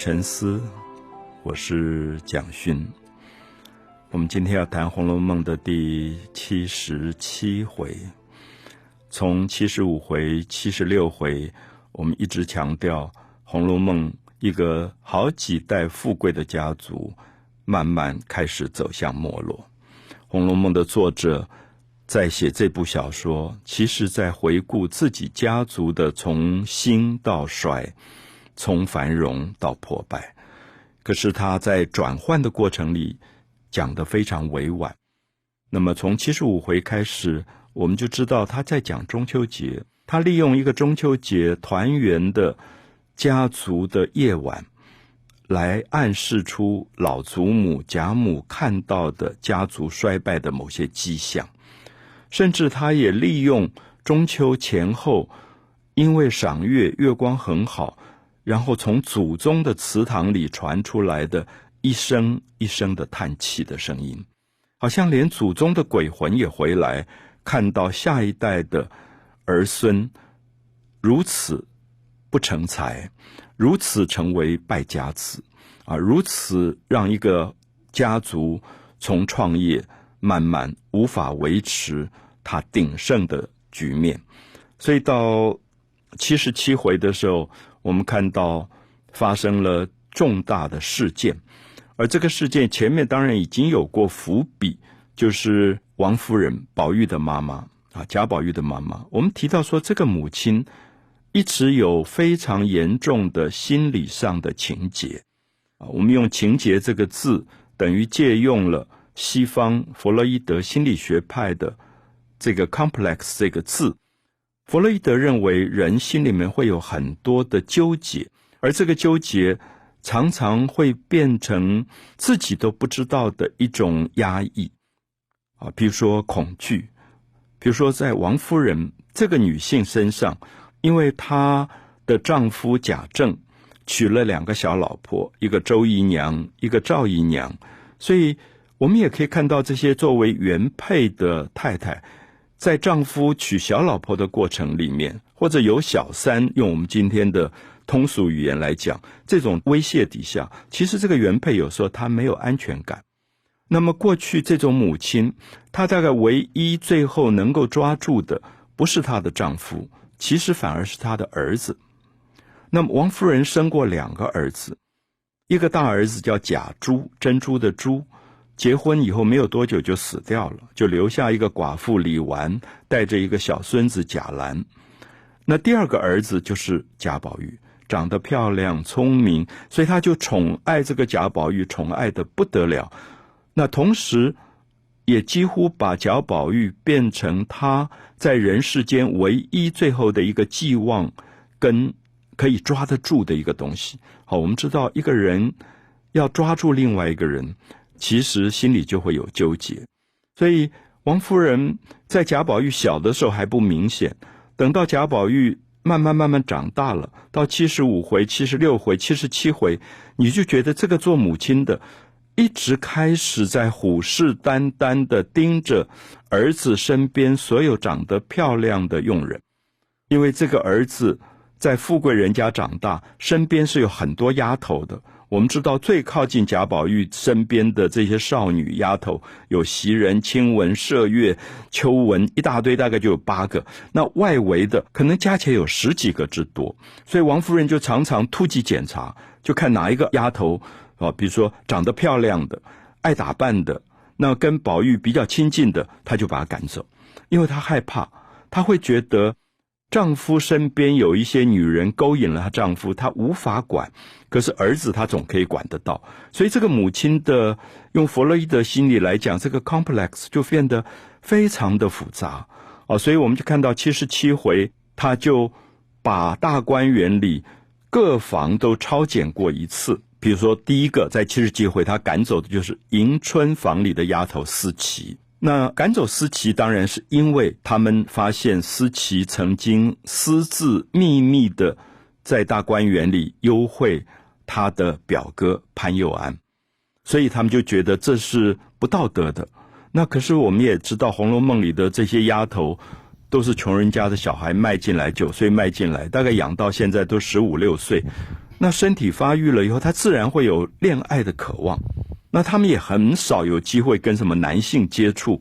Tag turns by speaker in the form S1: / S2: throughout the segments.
S1: 沉思，我是蒋勋。我们今天要谈《红楼梦》的第七十七回，从七十五回、七十六回，我们一直强调《红楼梦》一个好几代富贵的家族，慢慢开始走向没落。《红楼梦》的作者在写这部小说，其实在回顾自己家族的从兴到衰。从繁荣到破败，可是他在转换的过程里讲得非常委婉。那么从七十五回开始，我们就知道他在讲中秋节，他利用一个中秋节团圆的家族的夜晚，来暗示出老祖母贾母看到的家族衰败的某些迹象，甚至他也利用中秋前后，因为赏月月光很好。然后从祖宗的祠堂里传出来的一声一声的叹气的声音，好像连祖宗的鬼魂也回来，看到下一代的儿孙如此不成才，如此成为败家子，啊，如此让一个家族从创业慢慢无法维持他鼎盛的局面，所以到七十七回的时候。我们看到发生了重大的事件，而这个事件前面当然已经有过伏笔，就是王夫人宝玉的妈妈啊，贾宝玉的妈妈。我们提到说，这个母亲一直有非常严重的心理上的情结啊。我们用“情结”这个字，等于借用了西方弗洛伊德心理学派的这个 “complex” 这个字。弗洛伊德认为，人心里面会有很多的纠结，而这个纠结常常会变成自己都不知道的一种压抑啊，比如说恐惧，比如说在王夫人这个女性身上，因为她的丈夫贾政娶了两个小老婆，一个周姨娘，一个赵姨娘，所以我们也可以看到这些作为原配的太太。在丈夫娶小老婆的过程里面，或者有小三，用我们今天的通俗语言来讲，这种威胁底下，其实这个原配有时候她没有安全感。那么过去这种母亲，她大概唯一最后能够抓住的，不是她的丈夫，其实反而是她的儿子。那么王夫人生过两个儿子，一个大儿子叫贾珠，珍珠的珠。结婚以后没有多久就死掉了，就留下一个寡妇李纨带着一个小孙子贾兰。那第二个儿子就是贾宝玉，长得漂亮聪明，所以他就宠爱这个贾宝玉，宠爱的不得了。那同时，也几乎把贾宝玉变成他在人世间唯一最后的一个寄望，跟可以抓得住的一个东西。好，我们知道一个人要抓住另外一个人。其实心里就会有纠结，所以王夫人在贾宝玉小的时候还不明显，等到贾宝玉慢慢慢慢长大了，到七十五回、七十六回、七十七回，你就觉得这个做母亲的一直开始在虎视眈眈的盯着儿子身边所有长得漂亮的佣人，因为这个儿子在富贵人家长大，身边是有很多丫头的。我们知道最靠近贾宝玉身边的这些少女丫头，有袭人、晴雯、麝月、秋纹，一大堆，大概就有八个。那外围的可能加起来有十几个之多，所以王夫人就常常突击检查，就看哪一个丫头啊，比如说长得漂亮的、爱打扮的，那跟宝玉比较亲近的，她就把她赶走，因为她害怕，她会觉得。丈夫身边有一些女人勾引了她丈夫，她无法管，可是儿子她总可以管得到。所以这个母亲的用弗洛伊德心理来讲，这个 complex 就变得非常的复杂哦。所以我们就看到七十七回，他就把大观园里各房都抄检过一次。比如说第一个在七十七回，他赶走的就是迎春房里的丫头思琪。那赶走思琪，当然是因为他们发现思琪曾经私自秘密的在大观园里幽会他的表哥潘佑安，所以他们就觉得这是不道德的。那可是我们也知道，《红楼梦》里的这些丫头都是穷人家的小孩卖进来，九岁卖进来，大概养到现在都十五六岁。那身体发育了以后，他自然会有恋爱的渴望。那他们也很少有机会跟什么男性接触。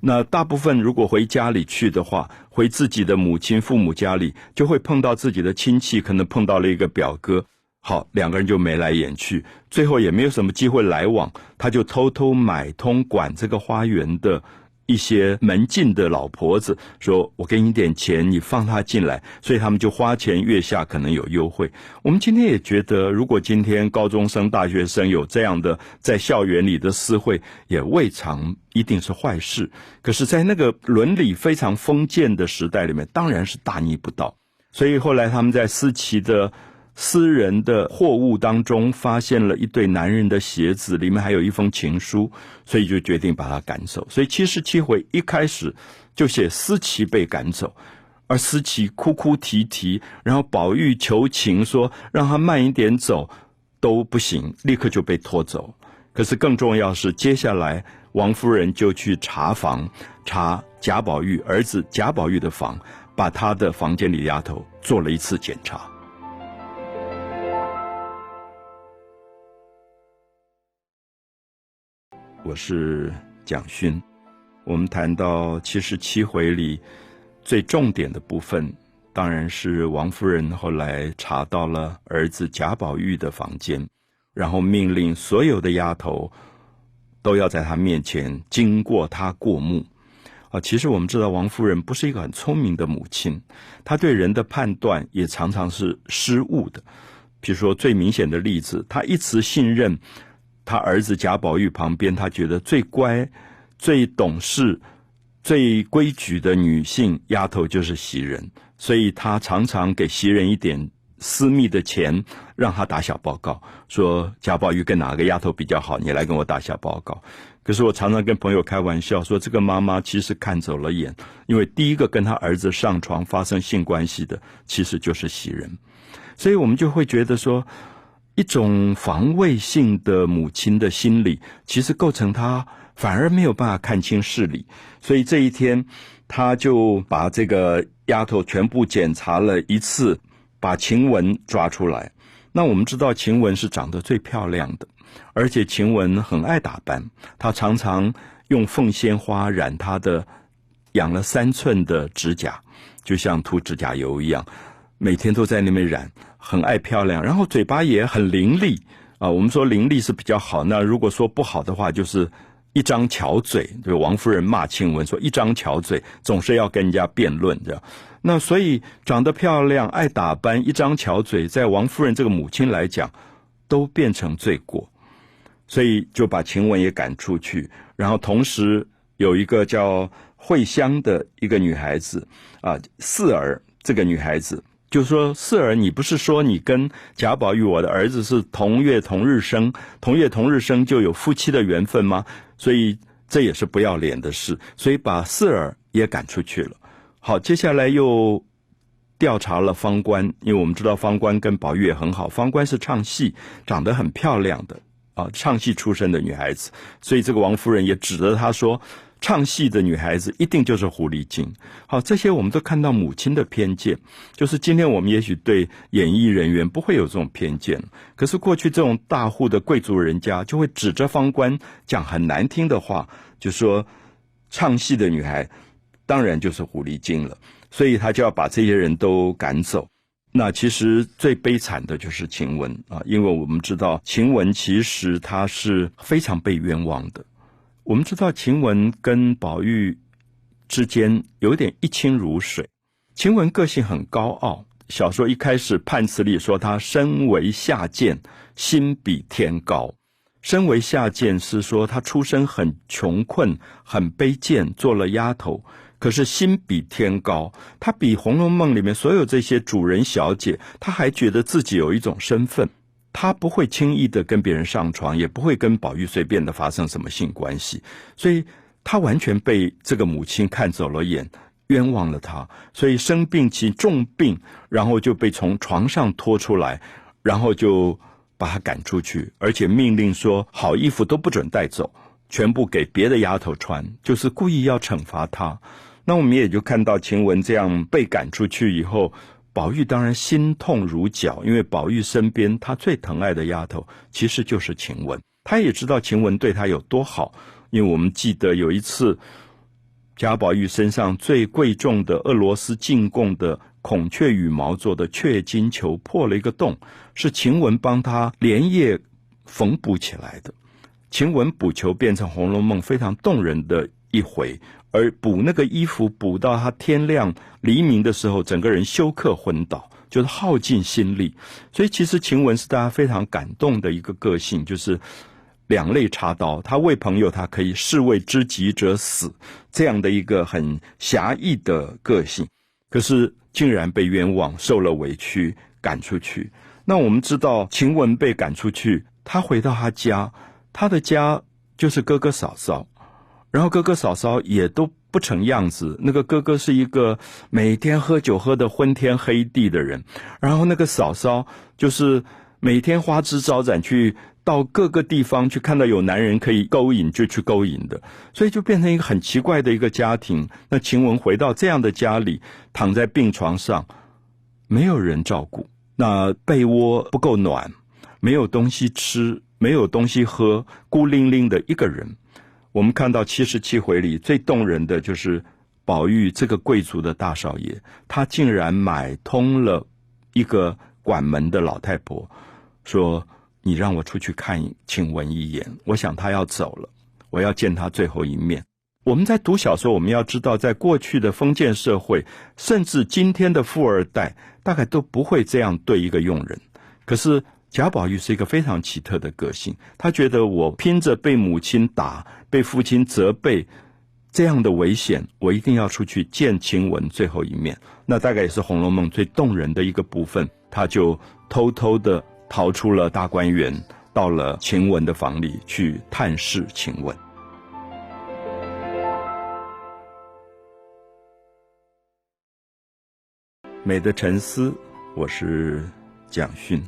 S1: 那大部分如果回家里去的话，回自己的母亲、父母家里，就会碰到自己的亲戚，可能碰到了一个表哥。好，两个人就眉来眼去，最后也没有什么机会来往，他就偷偷买通管这个花园的一些门禁的老婆子，说：“我给你点钱，你放他进来。”所以他们就花前月下可能有优惠。我们今天也觉得，如果今天高中生、大学生有这样的在校园里的私会，也未尝一定是坏事。可是，在那个伦理非常封建的时代里面，当然是大逆不道。所以后来他们在思琪的。私人的货物当中发现了一对男人的鞋子，里面还有一封情书，所以就决定把他赶走。所以七十七回一开始就写思琪被赶走，而思琪哭哭啼啼，然后宝玉求情说让他慢一点走都不行，立刻就被拖走。可是更重要是，接下来王夫人就去查房，查贾宝玉儿子贾宝玉的房，把他的房间里丫头做了一次检查。我是蒋勋，我们谈到七十七回里最重点的部分，当然是王夫人后来查到了儿子贾宝玉的房间，然后命令所有的丫头都要在他面前经过他过目。啊，其实我们知道王夫人不是一个很聪明的母亲，她对人的判断也常常是失误的。比如说最明显的例子，她一直信任。他儿子贾宝玉旁边，他觉得最乖、最懂事、最规矩的女性丫头就是袭人，所以他常常给袭人一点私密的钱，让他打小报告，说贾宝玉跟哪个丫头比较好，你来跟我打小报告。可是我常常跟朋友开玩笑说，这个妈妈其实看走了眼，因为第一个跟他儿子上床发生性关系的，其实就是袭人，所以我们就会觉得说。一种防卫性的母亲的心理，其实构成他反而没有办法看清事理。所以这一天，他就把这个丫头全部检查了一次，把晴雯抓出来。那我们知道晴雯是长得最漂亮的，而且晴雯很爱打扮，她常常用凤仙花染她的养了三寸的指甲，就像涂指甲油一样，每天都在那边染。很爱漂亮，然后嘴巴也很伶俐啊。我们说伶俐是比较好，那如果说不好的话，就是一张巧嘴。对王夫人骂晴雯说：“一张巧嘴，总是要跟人家辩论。”这样，那所以长得漂亮、爱打扮、一张巧嘴，在王夫人这个母亲来讲，都变成罪过，所以就把晴雯也赶出去。然后同时有一个叫慧香的一个女孩子啊，四儿这个女孩子。就说四儿，你不是说你跟贾宝玉我的儿子是同月同日生，同月同日生就有夫妻的缘分吗？所以这也是不要脸的事，所以把四儿也赶出去了。好，接下来又调查了方官，因为我们知道方官跟宝玉也很好，方官是唱戏，长得很漂亮的啊，唱戏出身的女孩子，所以这个王夫人也指着她说。唱戏的女孩子一定就是狐狸精。好，这些我们都看到母亲的偏见。就是今天我们也许对演艺人员不会有这种偏见，可是过去这种大户的贵族人家就会指着方官讲很难听的话，就说唱戏的女孩当然就是狐狸精了。所以他就要把这些人都赶走。那其实最悲惨的就是晴雯啊，因为我们知道晴雯其实她是非常被冤枉的。我们知道晴雯跟宝玉之间有点一清如水。晴雯个性很高傲，小说一开始判词里说她身为下贱，心比天高。身为下贱是说她出身很穷困，很卑贱，做了丫头。可是心比天高，她比《红楼梦》里面所有这些主人小姐，她还觉得自己有一种身份。他不会轻易的跟别人上床，也不会跟宝玉随便的发生什么性关系，所以他完全被这个母亲看走了眼，冤枉了他，所以生病起重病，然后就被从床上拖出来，然后就把他赶出去，而且命令说好衣服都不准带走，全部给别的丫头穿，就是故意要惩罚他。那我们也就看到晴雯这样被赶出去以后。宝玉当然心痛如绞，因为宝玉身边他最疼爱的丫头其实就是晴雯，他也知道晴雯对他有多好，因为我们记得有一次贾宝玉身上最贵重的俄罗斯进贡的孔雀羽毛做的雀金球破了一个洞，是晴雯帮他连夜缝补起来的。晴雯补球变成《红楼梦》非常动人的一回。而补那个衣服，补到他天亮黎明的时候，整个人休克昏倒，就是耗尽心力。所以其实晴雯是大家非常感动的一个个性，就是两肋插刀。他为朋友，他可以士为知己者死，这样的一个很侠义的个性。可是竟然被冤枉，受了委屈，赶出去。那我们知道，晴雯被赶出去，他回到他家，他的家就是哥哥嫂嫂。然后哥哥嫂嫂也都不成样子，那个哥哥是一个每天喝酒喝得昏天黑地的人，然后那个嫂嫂就是每天花枝招展，去到各个地方去看到有男人可以勾引就去勾引的，所以就变成一个很奇怪的一个家庭。那晴雯回到这样的家里，躺在病床上，没有人照顾，那被窝不够暖，没有东西吃，没有东西喝，孤零零的一个人。我们看到七十七回里最动人的就是宝玉这个贵族的大少爷，他竟然买通了一个管门的老太婆，说：“你让我出去看晴雯一眼，我想他要走了，我要见他最后一面。”我们在读小说，我们要知道，在过去的封建社会，甚至今天的富二代，大概都不会这样对一个佣人。可是。贾宝玉是一个非常奇特的个性，他觉得我拼着被母亲打、被父亲责备这样的危险，我一定要出去见晴雯最后一面。那大概也是《红楼梦》最动人的一个部分。他就偷偷的逃出了大观园，到了晴雯的房里去探视晴雯。美的沉思，我是蒋勋。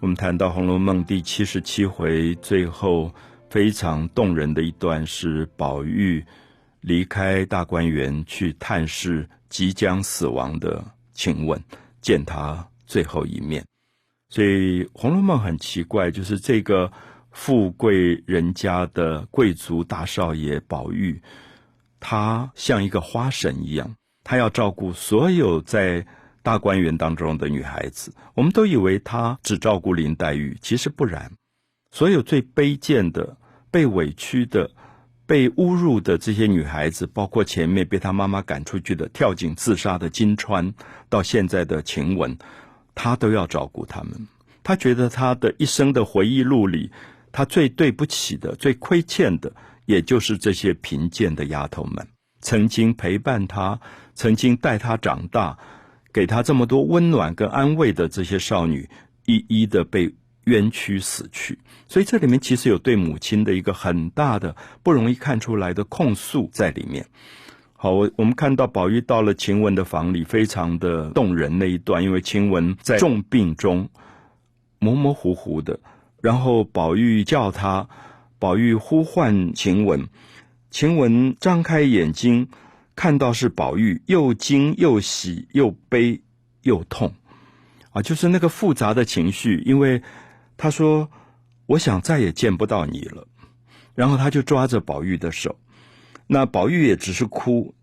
S1: 我们谈到《红楼梦》第七十七回最后非常动人的一段，是宝玉离开大观园去探视即将死亡的晴雯，见他最后一面。所以《红楼梦》很奇怪，就是这个富贵人家的贵族大少爷宝玉，他像一个花神一样，他要照顾所有在。大观园当中的女孩子，我们都以为她只照顾林黛玉，其实不然。所有最卑贱的、被委屈的、被侮辱的这些女孩子，包括前面被她妈妈赶出去的、跳井自杀的金钏，到现在的晴雯，她都要照顾她们。她觉得她的一生的回忆录里，她最对不起的、最亏欠的，也就是这些贫贱的丫头们，曾经陪伴她，曾经带她长大。给他这么多温暖跟安慰的这些少女，一一的被冤屈死去。所以这里面其实有对母亲的一个很大的不容易看出来的控诉在里面。好，我我们看到宝玉到了晴雯的房里，非常的动人那一段，因为晴雯在重病中模模糊糊的，然后宝玉叫他，宝玉呼唤晴雯，晴雯张开眼睛。看到是宝玉，又惊又喜又悲又痛，啊，就是那个复杂的情绪。因为他说：“我想再也见不到你了。”然后他就抓着宝玉的手，那宝玉也只是哭，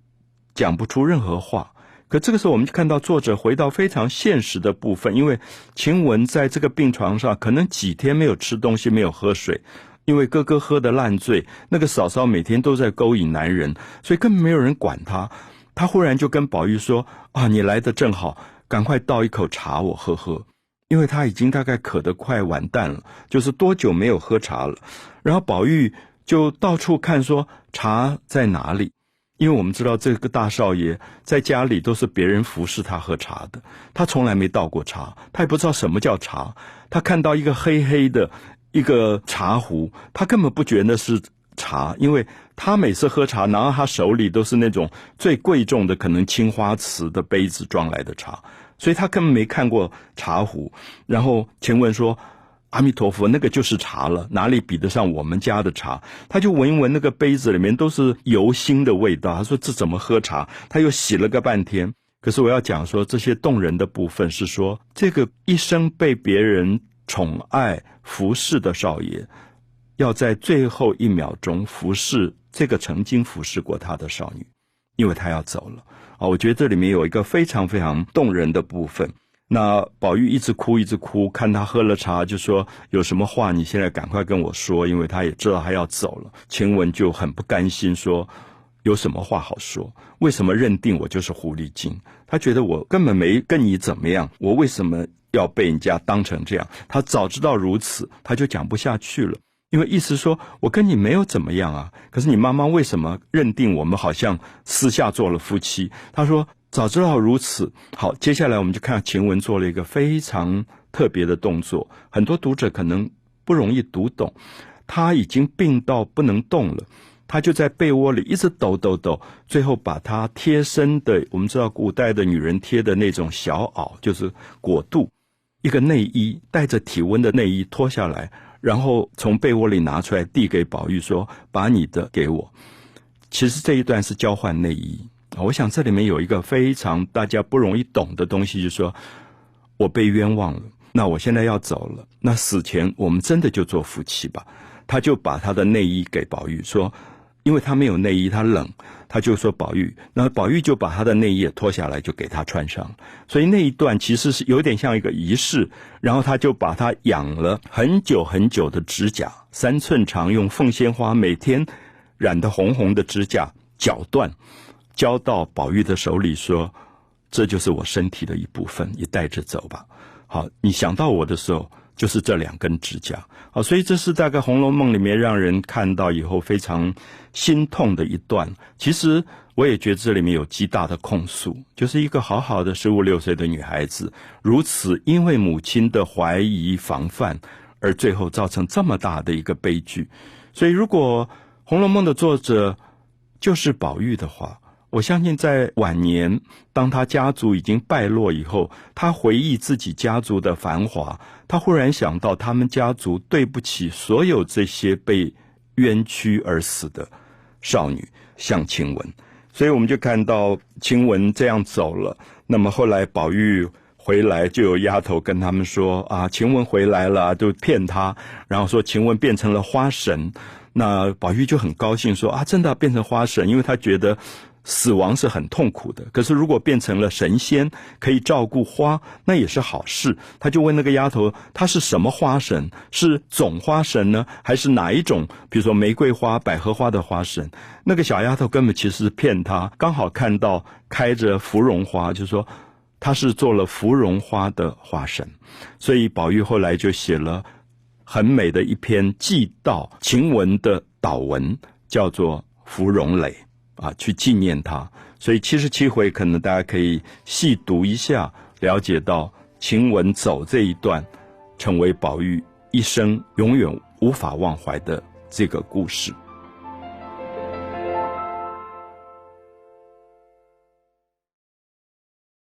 S1: 讲不出任何话。可这个时候，我们就看到作者回到非常现实的部分，因为晴雯在这个病床上，可能几天没有吃东西，没有喝水。因为哥哥喝得烂醉，那个嫂嫂每天都在勾引男人，所以根本没有人管他。他忽然就跟宝玉说：“啊，你来的正好，赶快倒一口茶我喝喝。”因为他已经大概渴得快完蛋了，就是多久没有喝茶了。然后宝玉就到处看，说茶在哪里？因为我们知道这个大少爷在家里都是别人服侍他喝茶的，他从来没倒过茶，他也不知道什么叫茶。他看到一个黑黑的。一个茶壶，他根本不觉得是茶，因为他每次喝茶拿到他手里都是那种最贵重的，可能青花瓷的杯子装来的茶，所以他根本没看过茶壶。然后前文说：“阿弥陀佛，那个就是茶了，哪里比得上我们家的茶？”他就闻一闻那个杯子里面都是油腥的味道，他说：“这怎么喝茶？”他又洗了个半天。可是我要讲说，这些动人的部分是说，这个一生被别人宠爱服侍的少爷，要在最后一秒钟服侍这个曾经服侍过他的少女，因为他要走了啊！我觉得这里面有一个非常非常动人的部分。那宝玉一直哭，一直哭，看他喝了茶，就说有什么话你现在赶快跟我说，因为他也知道他要走了。晴雯就很不甘心，说有什么话好说？为什么认定我就是狐狸精？他觉得我根本没跟你怎么样，我为什么要被人家当成这样？他早知道如此，他就讲不下去了，因为意思说我跟你没有怎么样啊，可是你妈妈为什么认定我们好像私下做了夫妻？他说。早知道如此，好，接下来我们就看晴雯做了一个非常特别的动作，很多读者可能不容易读懂。他已经病到不能动了，他就在被窝里一直抖抖抖，最后把他贴身的，我们知道古代的女人贴的那种小袄，就是裹肚，一个内衣带着体温的内衣脱下来，然后从被窝里拿出来递给宝玉说：“把你的给我。”其实这一段是交换内衣。我想这里面有一个非常大家不容易懂的东西，就是说我被冤枉了，那我现在要走了，那死前我们真的就做夫妻吧？他就把他的内衣给宝玉说，因为他没有内衣，他冷，他就说宝玉，那宝玉就把他的内衣脱下来就给他穿上，所以那一段其实是有点像一个仪式，然后他就把他养了很久很久的指甲，三寸长，用凤仙花每天染的红红的指甲绞断。交到宝玉的手里，说：“这就是我身体的一部分，你带着走吧。”好，你想到我的时候，就是这两根指甲。好，所以这是大概《红楼梦》里面让人看到以后非常心痛的一段。其实我也觉得这里面有极大的控诉，就是一个好好的十五六岁的女孩子，如此因为母亲的怀疑防范，而最后造成这么大的一个悲剧。所以，如果《红楼梦》的作者就是宝玉的话，我相信，在晚年，当他家族已经败落以后，他回忆自己家族的繁华，他忽然想到他们家族对不起所有这些被冤屈而死的少女，像晴雯。所以我们就看到晴雯这样走了。那么后来宝玉回来，就有丫头跟他们说：“啊，晴雯回来了，就骗他，然后说晴雯变成了花神。”那宝玉就很高兴说：“啊，真的变成花神，因为他觉得。”死亡是很痛苦的，可是如果变成了神仙，可以照顾花，那也是好事。他就问那个丫头，她是什么花神？是种花神呢，还是哪一种？比如说玫瑰花、百合花的花神？那个小丫头根本其实是骗他，刚好看到开着芙蓉花，就说她是做了芙蓉花的花神。所以宝玉后来就写了很美的一篇祭悼晴雯的祷文，叫做《芙蓉蕾》。啊，去纪念他，所以七十七回可能大家可以细读一下，了解到晴雯走这一段，成为宝玉一生永远无法忘怀的这个故事。